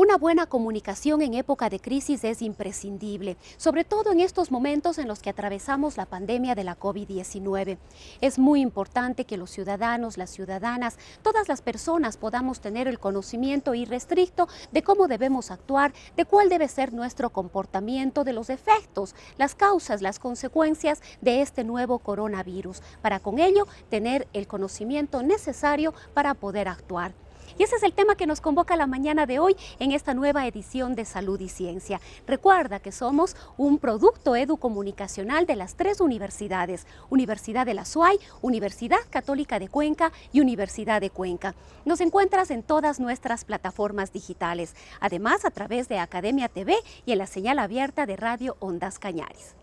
Una buena comunicación en época de crisis es imprescindible, sobre todo en estos momentos en los que atravesamos la pandemia de la COVID-19. Es muy importante que los ciudadanos, las ciudadanas, todas las personas podamos tener el conocimiento irrestricto de cómo debemos actuar, de cuál debe ser nuestro comportamiento, de los efectos, las causas, las consecuencias de este nuevo coronavirus, para con ello tener el conocimiento necesario para poder actuar. Y ese es el tema que nos convoca la mañana de hoy en esta nueva edición de Salud y Ciencia. Recuerda que somos un producto educomunicacional de las tres universidades, Universidad de la SUAY, Universidad Católica de Cuenca y Universidad de Cuenca. Nos encuentras en todas nuestras plataformas digitales, además a través de Academia TV y en la señal abierta de Radio Ondas Cañaris.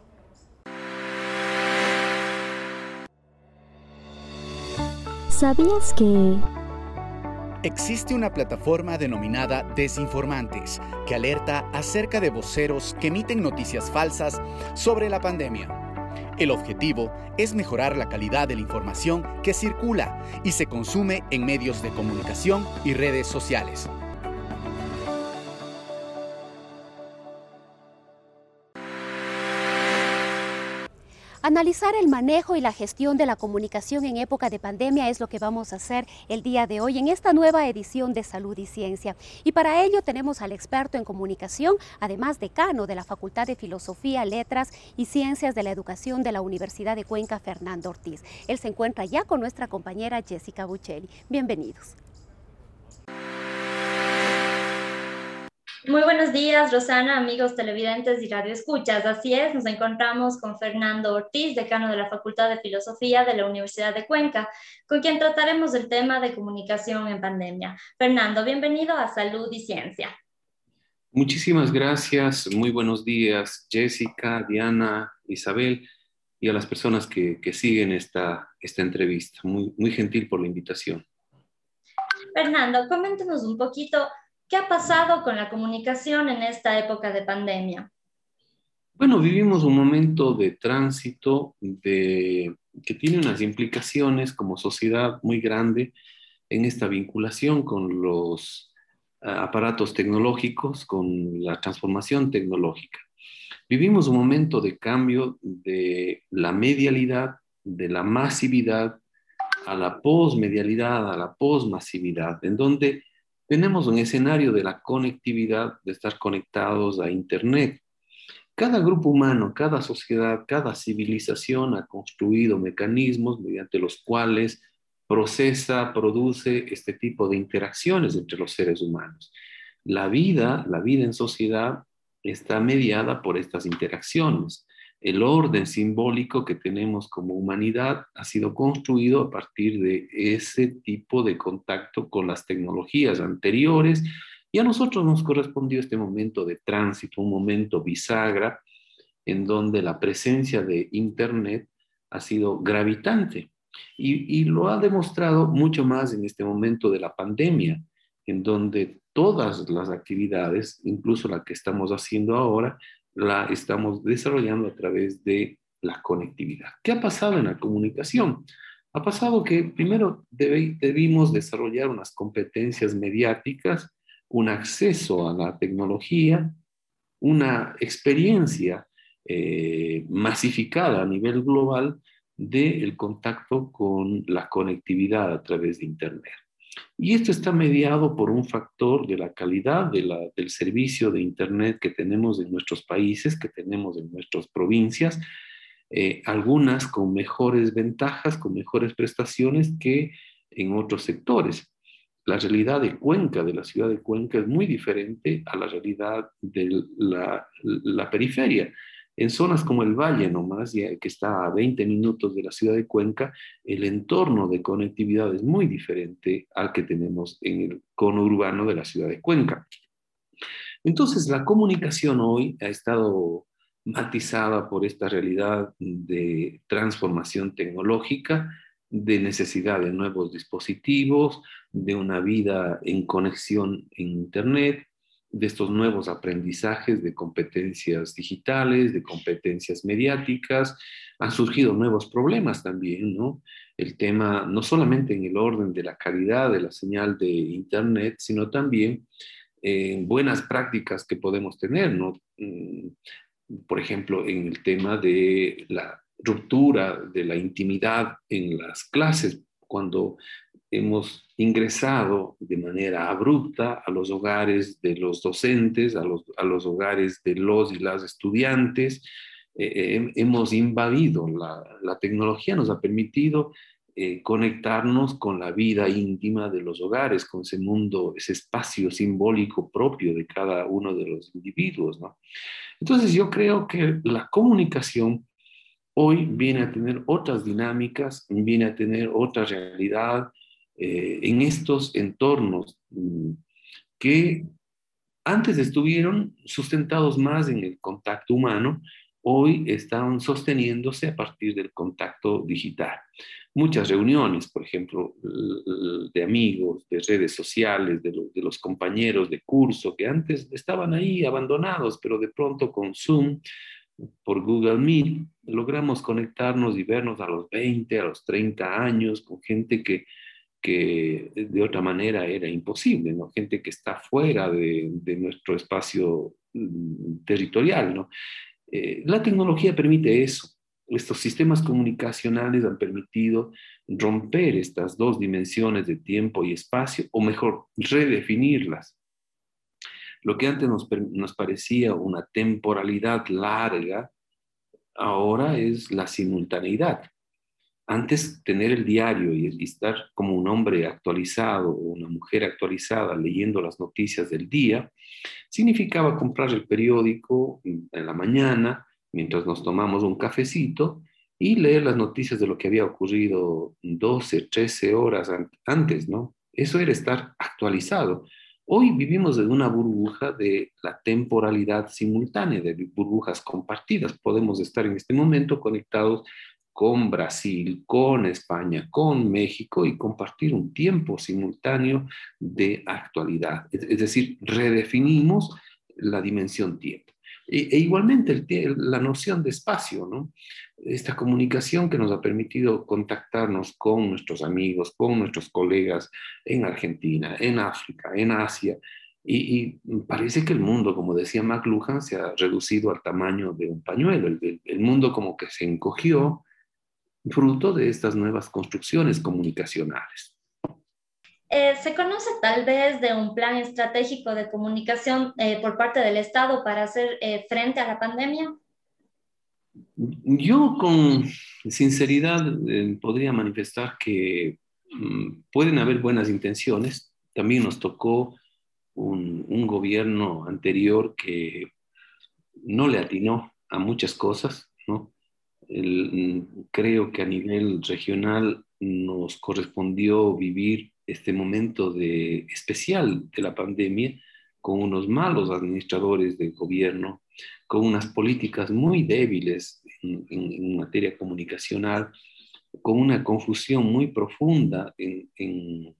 ¿Sabías que Existe una plataforma denominada Desinformantes que alerta acerca de voceros que emiten noticias falsas sobre la pandemia. El objetivo es mejorar la calidad de la información que circula y se consume en medios de comunicación y redes sociales. Analizar el manejo y la gestión de la comunicación en época de pandemia es lo que vamos a hacer el día de hoy en esta nueva edición de Salud y Ciencia. Y para ello tenemos al experto en comunicación, además decano de la Facultad de Filosofía, Letras y Ciencias de la Educación de la Universidad de Cuenca, Fernando Ortiz. Él se encuentra ya con nuestra compañera Jessica Buccelli. Bienvenidos. Muy buenos días, Rosana, amigos televidentes y radioescuchas. Así es, nos encontramos con Fernando Ortiz, decano de la Facultad de Filosofía de la Universidad de Cuenca, con quien trataremos el tema de comunicación en pandemia. Fernando, bienvenido a Salud y Ciencia. Muchísimas gracias, muy buenos días, Jessica, Diana, Isabel y a las personas que, que siguen esta, esta entrevista. Muy, muy gentil por la invitación. Fernando, coméntenos un poquito ¿Qué ha pasado con la comunicación en esta época de pandemia? Bueno, vivimos un momento de tránsito de, que tiene unas implicaciones como sociedad muy grande en esta vinculación con los ah, aparatos tecnológicos, con la transformación tecnológica. Vivimos un momento de cambio de la medialidad, de la masividad, a la posmedialidad, a la posmasividad, en donde tenemos un escenario de la conectividad, de estar conectados a Internet. Cada grupo humano, cada sociedad, cada civilización ha construido mecanismos mediante los cuales procesa, produce este tipo de interacciones entre los seres humanos. La vida, la vida en sociedad está mediada por estas interacciones el orden simbólico que tenemos como humanidad ha sido construido a partir de ese tipo de contacto con las tecnologías anteriores y a nosotros nos correspondió este momento de tránsito, un momento bisagra en donde la presencia de Internet ha sido gravitante y, y lo ha demostrado mucho más en este momento de la pandemia, en donde todas las actividades, incluso la que estamos haciendo ahora, la estamos desarrollando a través de la conectividad. ¿Qué ha pasado en la comunicación? Ha pasado que primero debimos desarrollar unas competencias mediáticas, un acceso a la tecnología, una experiencia eh, masificada a nivel global del contacto con la conectividad a través de Internet. Y esto está mediado por un factor de la calidad del servicio de Internet que tenemos en nuestros países, que tenemos en nuestras provincias, eh, algunas con mejores ventajas, con mejores prestaciones que en otros sectores. La realidad de Cuenca, de la ciudad de Cuenca, es muy diferente a la realidad de la, la periferia. En zonas como el Valle nomás, que está a 20 minutos de la ciudad de Cuenca, el entorno de conectividad es muy diferente al que tenemos en el cono urbano de la ciudad de Cuenca. Entonces, la comunicación hoy ha estado matizada por esta realidad de transformación tecnológica, de necesidad de nuevos dispositivos, de una vida en conexión en Internet, de estos nuevos aprendizajes de competencias digitales, de competencias mediáticas, han surgido nuevos problemas también, ¿no? El tema, no solamente en el orden de la calidad de la señal de Internet, sino también en buenas prácticas que podemos tener, ¿no? Mm, por ejemplo, en el tema de la ruptura de la intimidad en las clases, cuando hemos ingresado de manera abrupta a los hogares de los docentes, a los, a los hogares de los y las estudiantes. Eh, eh, hemos invadido, la, la, tecnología nos ha permitido eh, conectarnos con la vida íntima de los hogares, con ese mundo, ese espacio simbólico propio de cada uno de los individuos. ¿no? Entonces yo creo que la comunicación hoy viene a tener otras dinámicas, viene a tener otra realidad, eh, en estos entornos mm, que antes estuvieron sustentados más en el contacto humano, hoy están sosteniéndose a partir del contacto digital. Muchas reuniones, por ejemplo, de amigos, de redes sociales, de, de, los compañeros de curso que antes estaban ahí abandonados, pero de pronto con Zoom, por Google Meet, logramos conectarnos y vernos a los 20, a los 30 años con gente que que de otra manera era imposible. Gente que está fuera de, nuestro espacio mm, territorial. Eh, la tecnología permite eso. Estos sistemas comunicacionales han permitido romper estas dos dimensiones de tiempo y espacio, o mejor, redefinirlas. Lo que antes nos parecía una temporalidad larga, ahora es la simultaneidad antes tener el diario y estar como un hombre actualizado o una mujer actualizada leyendo las noticias del día, significaba comprar el periódico en la mañana mientras nos tomamos un cafecito y leer las noticias de lo que había ocurrido 12, 13 horas antes, ¿no? Eso era estar actualizado. Hoy vivimos en una burbuja de la temporalidad simultánea, de burbujas compartidas. Podemos estar en este momento conectados con Brasil, con España, con México y compartir un tiempo simultáneo de actualidad. Es, decir, redefinimos la dimensión tiempo. E, e igualmente la noción de espacio, ¿no? Esta comunicación que nos ha permitido contactarnos con nuestros amigos, con nuestros colegas en Argentina, en África, en Asia, y, parece que el mundo, como decía McLuhan, se ha reducido al tamaño de un pañuelo. El, el, mundo como que se encogió fruto de estas nuevas construcciones comunicacionales. Eh, ¿Se conoce tal vez de un plan estratégico de comunicación eh, por parte del Estado para hacer eh, frente a la pandemia? Yo con sinceridad podría manifestar que mm, pueden haber buenas intenciones. También nos tocó un, un gobierno anterior que no le atinó a muchas cosas, ¿no? creo que a nivel regional nos correspondió vivir este momento de, especial de la pandemia con unos malos administradores de gobierno, con unas políticas muy débiles en, materia comunicacional, con una confusión muy profunda en,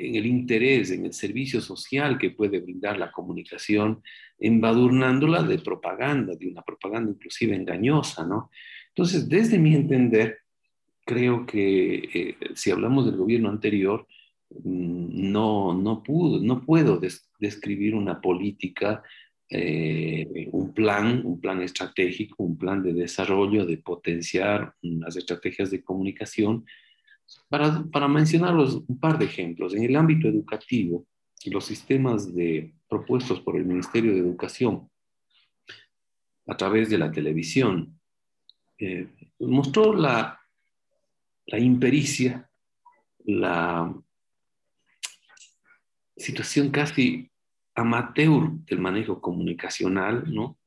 el interés, en el servicio social que puede brindar la comunicación embadurnándola de propaganda, de una propaganda inclusive engañosa, ¿no? Entonces, desde mi entender, creo que eh, si hablamos del gobierno anterior, mm, no, no, pudo, no puedo describir una política, eh, un plan, un plan estratégico, un plan de desarrollo, de potenciar unas estrategias de comunicación. Para, para mencionarlos un par de ejemplos, en el ámbito educativo, los sistemas de, propuestos por el Ministerio de Educación a través de la televisión eh, mostró la, la impericia, la situación casi amateur del manejo comunicacional, ¿no?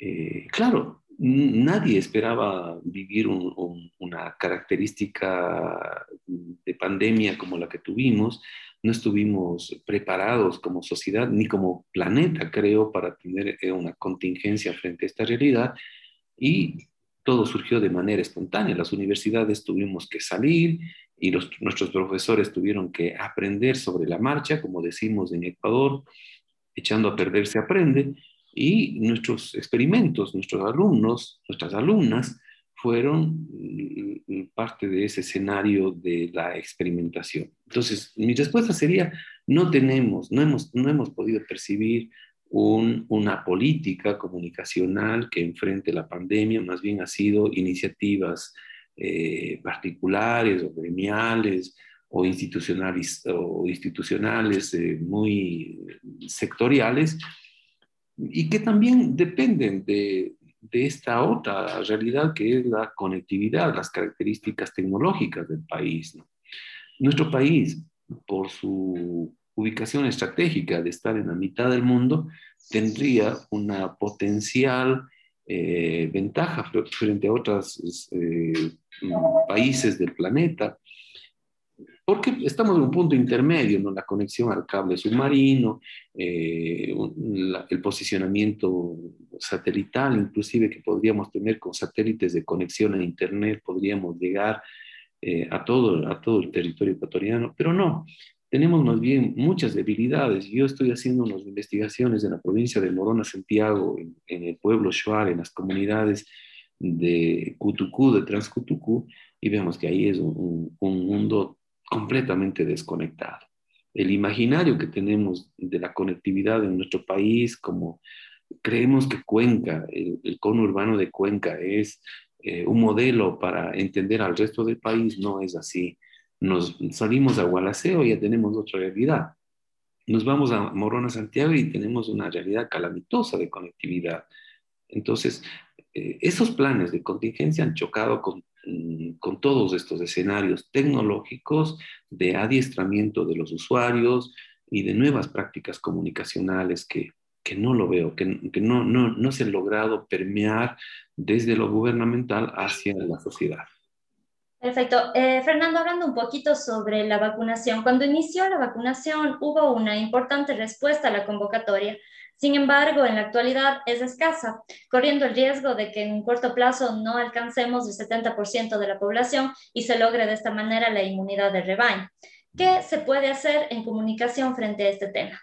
Eh, claro, nadie esperaba vivir una característica de pandemia como la que tuvimos. No estuvimos preparados como sociedad ni como planeta, creo, para tener eh, una contingencia frente a esta realidad. Y todo surgió de manera espontánea. Las universidades tuvimos que salir y nuestros profesores tuvieron que aprender sobre la marcha, como decimos en Ecuador, echando a perder se aprende, y nuestros experimentos, nuestros alumnos, nuestras alumnas, fueron parte de ese escenario de la experimentación. Entonces, mi respuesta sería, no tenemos, no hemos, no hemos podido percibir una política comunicacional que enfrente la pandemia, más bien ha sido iniciativas eh, particulares o gremiales o institucionales, o institucionales eh, muy sectoriales y que también dependen de, de esta otra realidad que es la conectividad, las características tecnológicas del país. Nuestro país, por su ubicación estratégica de estar en la mitad del mundo, tendría una potencial eh, ventaja frente a otros eh, países del planeta, porque estamos en un punto intermedio, ¿no? la conexión al cable submarino, eh, el posicionamiento satelital, inclusive que podríamos tener con satélites de conexión a Internet, podríamos llegar a, todo, a todo el territorio ecuatoriano, pero no, tenemos más bien muchas debilidades. Yo estoy haciendo unas investigaciones en la provincia de Morona, Santiago, en, el pueblo Shuar, en las comunidades de Cutucú, de Transcutucú, y vemos que ahí es un, mundo completamente desconectado. El imaginario que tenemos de la conectividad en nuestro país, como creemos que Cuenca, el, cono urbano de Cuenca es eh, un modelo para entender al resto del país, no es así nos salimos a Gualaceo y ya tenemos otra realidad. Nos vamos a Morona, Santiago y tenemos una realidad calamitosa de conectividad. Entonces, eh, esos planes de contingencia han chocado con, con, todos estos escenarios tecnológicos de adiestramiento de los usuarios y de nuevas prácticas comunicacionales que, que no lo veo, que, que no, no, no se han logrado permear desde lo gubernamental hacia la sociedad. Perfecto. Eh, Fernando, hablando un poquito sobre la vacunación. Cuando inició la vacunación hubo una importante respuesta a la convocatoria. Sin embargo, en la actualidad es escasa, corriendo el riesgo de que en un corto plazo no alcancemos el 70% de la población y se logre de esta manera la inmunidad de rebaño. ¿Qué se puede hacer en comunicación frente a este tema?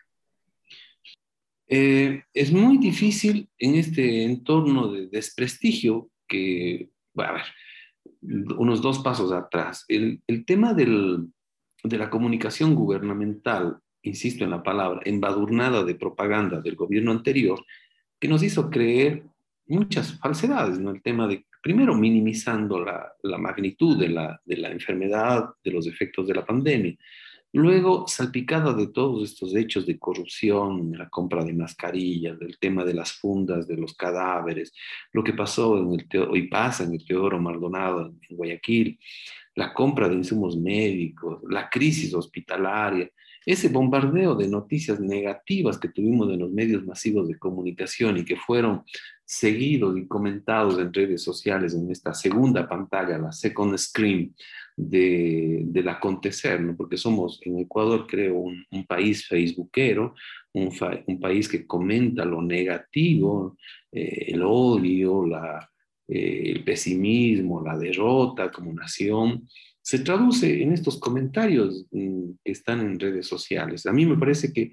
Eh, es muy difícil en este entorno de desprestigio que, a ver, unos dos pasos atrás. El, tema de la comunicación gubernamental, insisto en la palabra, embadurnada de propaganda del gobierno anterior, que nos hizo creer muchas falsedades, ¿no? El tema de, primero, minimizando la, magnitud de la, de la enfermedad, de los efectos de la pandemia. Luego, salpicada de todos estos hechos de corrupción, la compra de mascarillas, del tema de las fundas, de los cadáveres, lo que pasó en el hoy pasa en el Teodoro Maldonado en Guayaquil, la compra de insumos médicos, la crisis hospitalaria, ese bombardeo de noticias negativas que tuvimos en los medios masivos de comunicación y que fueron seguidos y comentados en redes sociales en esta segunda pantalla, la second screen de, del acontecer, ¿no? porque somos en Ecuador, creo, un, país facebookero, un, país que comenta lo negativo, eh, el odio, eh, el pesimismo, la derrota como nación, se traduce en estos comentarios mm, que están en redes sociales. A mí me parece que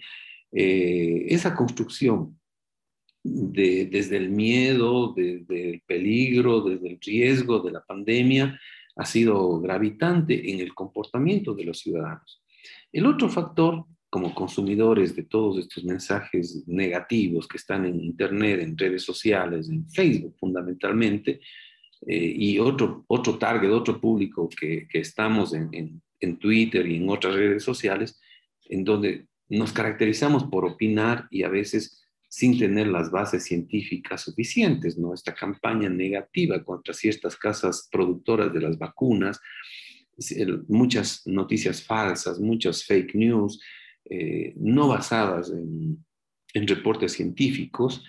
eh, esa construcción de, desde el miedo, desde el peligro, desde el riesgo de la pandemia, ha sido gravitante en el comportamiento de los ciudadanos. El otro factor, como consumidores de todos estos mensajes negativos que están en Internet, en redes sociales, en Facebook fundamentalmente, eh, y otro, otro target, otro público que, que estamos en, en, Twitter y en otras redes sociales, en donde nos caracterizamos por opinar y a veces sin tener las bases científicas suficientes, ¿no? Esta campaña negativa contra ciertas casas productoras de las vacunas, muchas noticias falsas, muchas fake news, eh, no basadas en, reportes científicos,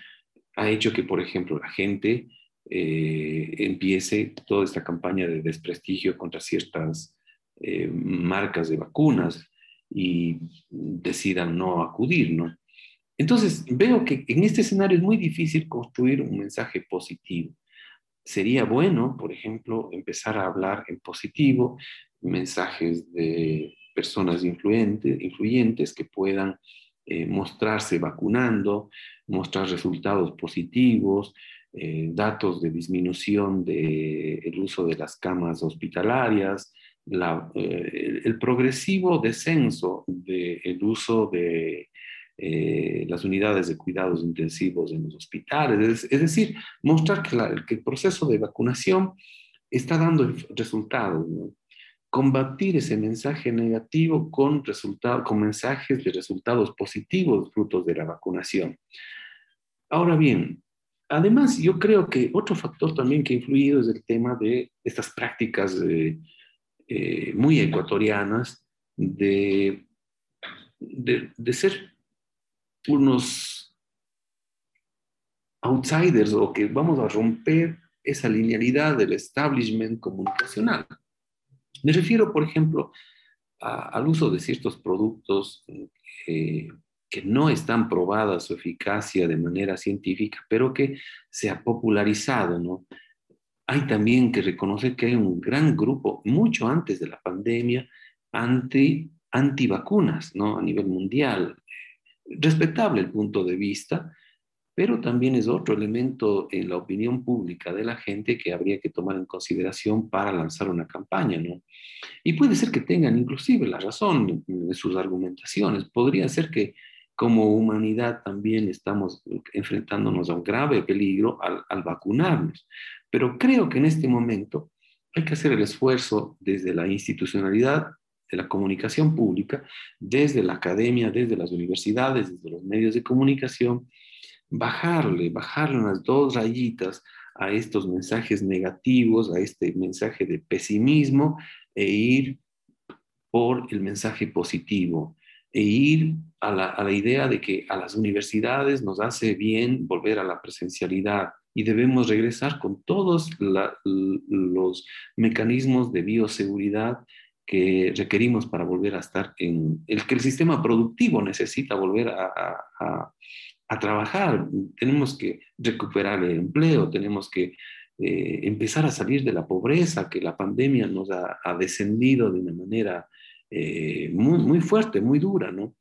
ha hecho que, por ejemplo, la gente eh, empiece toda esta campaña de desprestigio contra ciertas eh, marcas de vacunas y decidan no acudir, ¿no? Entonces, veo que en este escenario es muy difícil construir un mensaje positivo. Sería bueno, por ejemplo, empezar a hablar en positivo, mensajes de personas influyentes, que puedan eh, mostrarse vacunando, mostrar resultados positivos, eh, datos de disminución del uso de las camas hospitalarias, eh, el progresivo descenso del uso de eh, las unidades de cuidados intensivos en los hospitales, es, decir, mostrar que, el proceso de vacunación está dando resultados. Combatir ese mensaje negativo con, con mensajes de resultados positivos frutos de la vacunación. Ahora bien, además yo creo que otro factor también que ha influido es el tema de estas prácticas eh, muy ecuatorianas de, de, ser unos outsiders o que vamos a romper esa linealidad del establishment comunicacional. Me refiero, por ejemplo, al uso de ciertos productos eh, que no están probadas su eficacia de manera científica, pero que se ha popularizado, ¿no? Hay también que reconocer que hay un gran grupo, mucho antes de la pandemia, anti, antivacunas, ¿no? A nivel mundial. Respetable el punto de vista, pero también es otro elemento en la opinión pública de la gente que habría que tomar en consideración para lanzar una campaña, ¿no? Y puede ser que tengan inclusive la razón de sus argumentaciones. Podría ser que como humanidad también estamos enfrentándonos a un grave peligro al, vacunarnos. Pero creo que en este momento hay que hacer el esfuerzo desde la institucionalidad de la comunicación pública, desde la academia, desde las universidades, desde los medios de comunicación, bajarle, bajarle unas dos rayitas a estos mensajes negativos, a este mensaje de pesimismo e ir por el mensaje positivo e ir a la, idea de que a las universidades nos hace bien volver a la presencialidad y debemos regresar con todos los mecanismos de bioseguridad que requerimos para volver a estar en el que el sistema productivo necesita volver a, trabajar. Tenemos que recuperar el empleo, tenemos que eh, empezar a salir de la pobreza que la pandemia nos ha, ha descendido de una manera eh, muy, muy fuerte, muy dura, ¿no?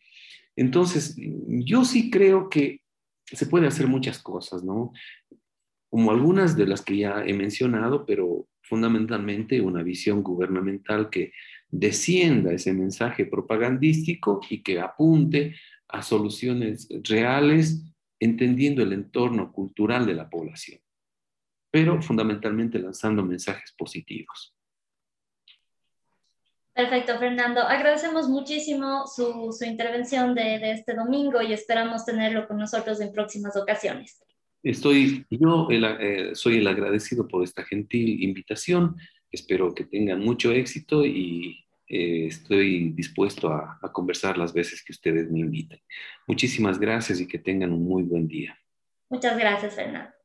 Entonces, yo sí creo que se puede hacer muchas cosas, ¿no? Como algunas de las que ya he mencionado, pero fundamentalmente una visión gubernamental que descienda ese mensaje propagandístico y que apunte a soluciones reales, entendiendo el entorno cultural de la población, pero fundamentalmente lanzando mensajes positivos. Perfecto, Fernando. Agradecemos muchísimo su, intervención de, este domingo y esperamos tenerlo con nosotros en próximas ocasiones. Estoy, yo eh, soy el agradecido por esta gentil invitación. Espero que tengan mucho éxito y eh, estoy dispuesto a, a conversar las veces que ustedes me inviten. Muchísimas gracias y que tengan un muy buen día. Muchas gracias, Fernando.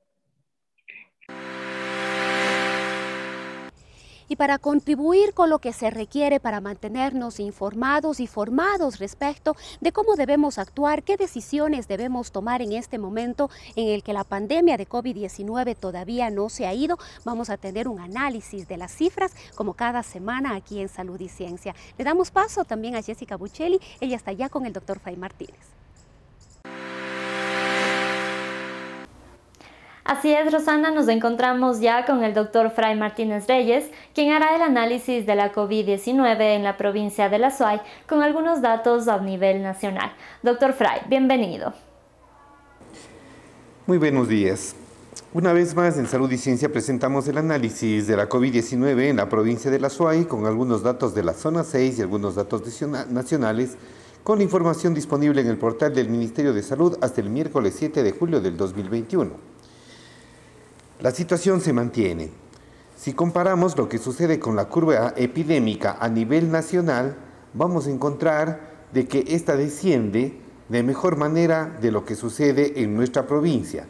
Y para contribuir con lo que se requiere para mantenernos informados y formados respecto de cómo debemos actuar, qué decisiones debemos tomar en este momento en el que la pandemia de COVID-19 todavía no se ha ido, vamos a tener un análisis de las cifras como cada semana aquí en Salud y Ciencia. Le damos paso también a Jessica Buccelli, ella está ya con el doctor Fray Martínez. Así es, Rosana, nos encontramos ya con el doctor Fray Martínez Reyes, quien hará el análisis de la COVID-19 en la provincia de La Suay con algunos datos a nivel nacional. Doctor Fray, bienvenido. Muy buenos días. Una vez más en Salud y Ciencia presentamos el análisis de la COVID-19 en la provincia de La Suay con algunos datos de la zona 6 y algunos datos nacionales con información disponible en el portal del Ministerio de Salud hasta el miércoles 7 de julio del 2021. La situación se mantiene. Si comparamos lo que sucede con la curva epidémica a nivel nacional, vamos a encontrar de que esta desciende de mejor manera de lo que sucede en nuestra provincia.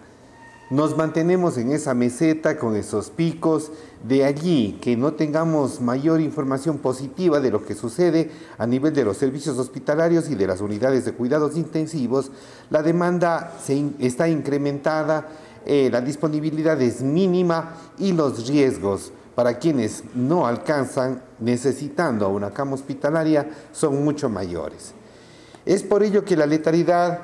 nos mantenemos en esa meseta con esos picos, de allí que no tengamos mayor información positiva de lo que sucede a nivel de los servicios hospitalarios y de las unidades de cuidados intensivos, la demanda se está incrementada, eh, la disponibilidad es mínima y los riesgos para quienes no alcanzan necesitando una cama hospitalaria son mucho mayores. Es por ello que la letalidad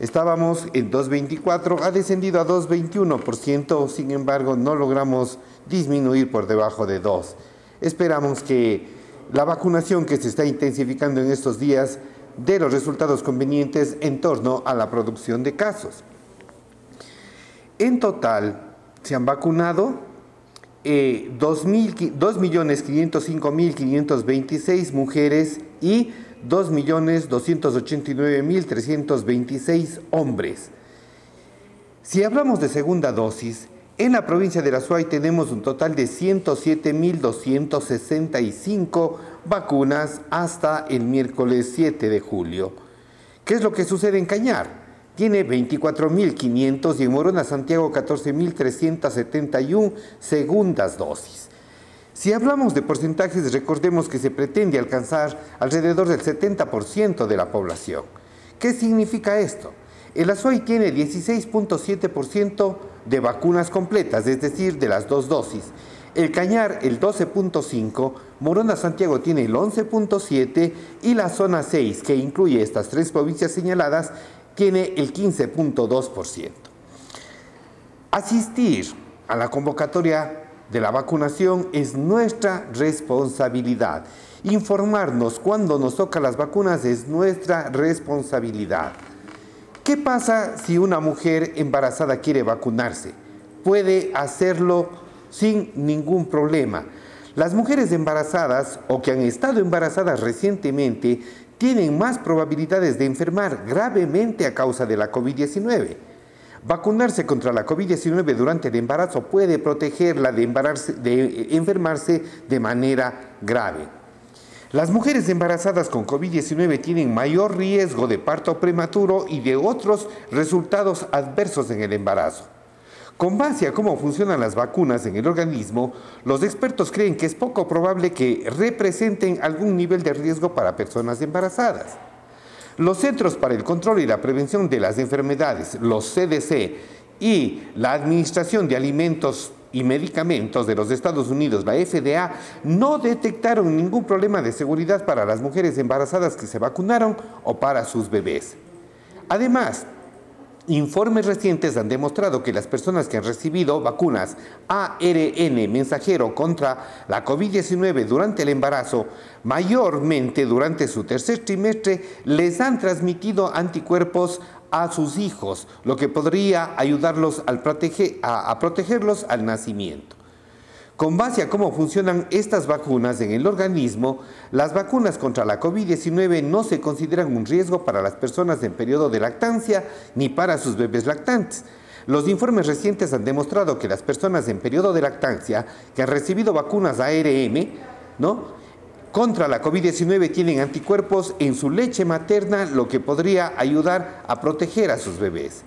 Estábamos en 2.24, ha descendido a 2.21%, sin embargo no logramos disminuir por debajo de 2. Esperamos que la vacunación que se está intensificando en estos días dé los resultados convenientes en torno a la producción de casos. En total se han vacunado eh, 2.505.526 mujeres y 2.289.326 hombres. Si hablamos de segunda dosis, en la provincia de La Suay tenemos un total de 107.265 vacunas hasta el miércoles 7 de julio. ¿Qué es lo que sucede en Cañar? Tiene 24.500 y en Morona Santiago 14.371 segundas dosis. Si hablamos de porcentajes, recordemos que se pretende alcanzar alrededor del 70% de la población. ¿Qué significa esto? El Azuay tiene 16.7% de vacunas completas, es decir, de las dos dosis. El Cañar el 12.5%, Morona Santiago tiene el 11.7% y la zona 6, que incluye estas tres provincias señaladas, tiene el 15.2%. Asistir a la convocatoria de la vacunación es nuestra responsabilidad. Informarnos cuando nos toca las vacunas es nuestra responsabilidad. ¿Qué pasa si una mujer embarazada quiere vacunarse? Puede hacerlo sin ningún problema. Las mujeres embarazadas o que han estado embarazadas recientemente tienen más probabilidades de enfermar gravemente a causa de la COVID-19. Vacunarse contra la COVID-19 durante el embarazo puede protegerla de, de enfermarse de manera grave. Las mujeres embarazadas con COVID-19 tienen mayor riesgo de parto prematuro y de otros resultados adversos en el embarazo. Con base a cómo funcionan las vacunas en el organismo, los expertos creen que es poco probable que representen algún nivel de riesgo para personas embarazadas. Los Centros para el Control y la Prevención de las Enfermedades, los CDC, y la Administración de Alimentos y Medicamentos de los Estados Unidos, la FDA, no detectaron ningún problema de seguridad para las mujeres embarazadas que se vacunaron o para sus bebés. Además, Informes recientes han demostrado que las personas que han recibido vacunas ARN mensajero contra la COVID-19 durante el embarazo, mayormente durante su tercer trimestre, les han transmitido anticuerpos a sus hijos, lo que podría ayudarlos a, a protegerlos al nacimiento. Con base a cómo funcionan estas vacunas en el organismo, las vacunas contra la COVID-19 no se consideran un riesgo para las personas en periodo de lactancia ni para sus bebés lactantes. Los informes recientes han demostrado que las personas en periodo de lactancia que han recibido vacunas ARM, ¿no? contra la COVID-19 tienen anticuerpos en su leche materna, lo que podría ayudar a proteger a sus bebés.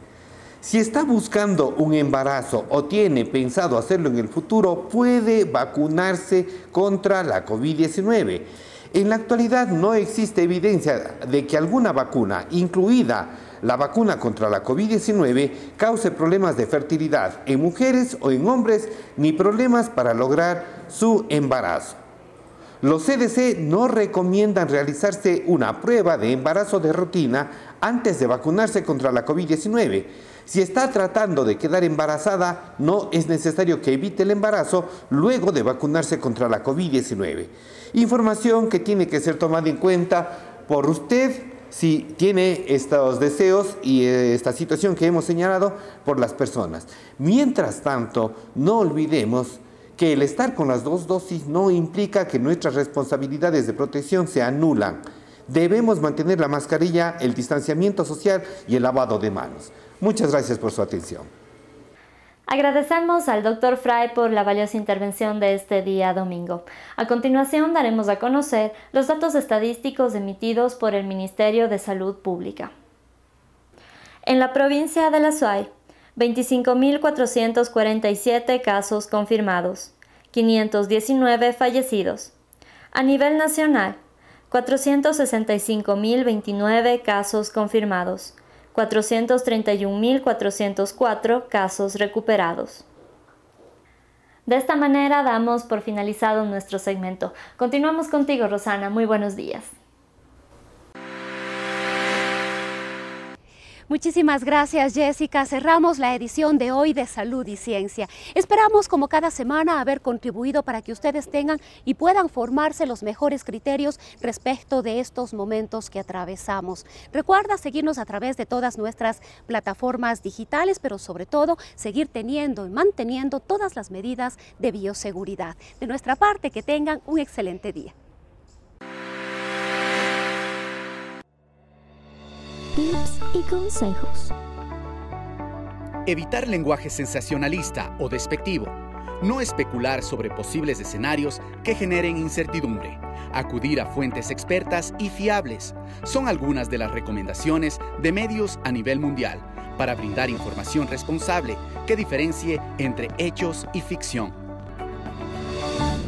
Si está buscando un embarazo o tiene pensado hacerlo en el futuro, puede vacunarse contra la COVID-19. En la actualidad no existe evidencia de que alguna vacuna, incluida la vacuna contra la COVID-19, cause problemas de fertilidad en mujeres o en hombres, ni problemas para lograr su embarazo. Los CDC no recomiendan realizarse una prueba de embarazo de rutina antes de vacunarse contra la COVID-19 si está tratando de quedar embarazada, no es necesario que evite el embarazo luego de vacunarse contra la COVID-19. Información que tiene que ser tomada en cuenta por usted si tiene estos deseos y eh, esta situación que hemos señalado por las personas. Mientras tanto, no olvidemos que el estar con las dos dosis no implica que nuestras responsabilidades de protección se anulan. Debemos mantener la mascarilla, el distanciamiento social y el lavado de manos. Muchas gracias por su atención. Agradecemos al Dr. Fry por la valiosa intervención de este día domingo. A continuación daremos a conocer los datos estadísticos emitidos por el Ministerio de Salud Pública. En la provincia de La Suay, 25.447 casos confirmados, 519 fallecidos. A nivel nacional, 465.029 casos confirmados, 431.404 casos recuperados. De esta manera damos por finalizado nuestro segmento. Continuamos contigo, Rosana. Muy buenos días. Muchísimas gracias Jessica. Cerramos la edición de hoy de Salud y Ciencia. Esperamos como cada semana haber contribuido para que ustedes tengan y puedan formarse los mejores criterios respecto de estos momentos que atravesamos. Recuerda seguirnos a través de todas nuestras plataformas digitales, pero sobre todo seguir teniendo y manteniendo todas las medidas de bioseguridad. De nuestra parte, que tengan un excelente día. Tips y consejos. Evitar lenguaje sensacionalista o despectivo. No especular sobre posibles escenarios que generen incertidumbre. Acudir a fuentes expertas y fiables son algunas de las recomendaciones de medios a nivel mundial para brindar información responsable que diferencie entre hechos y ficción.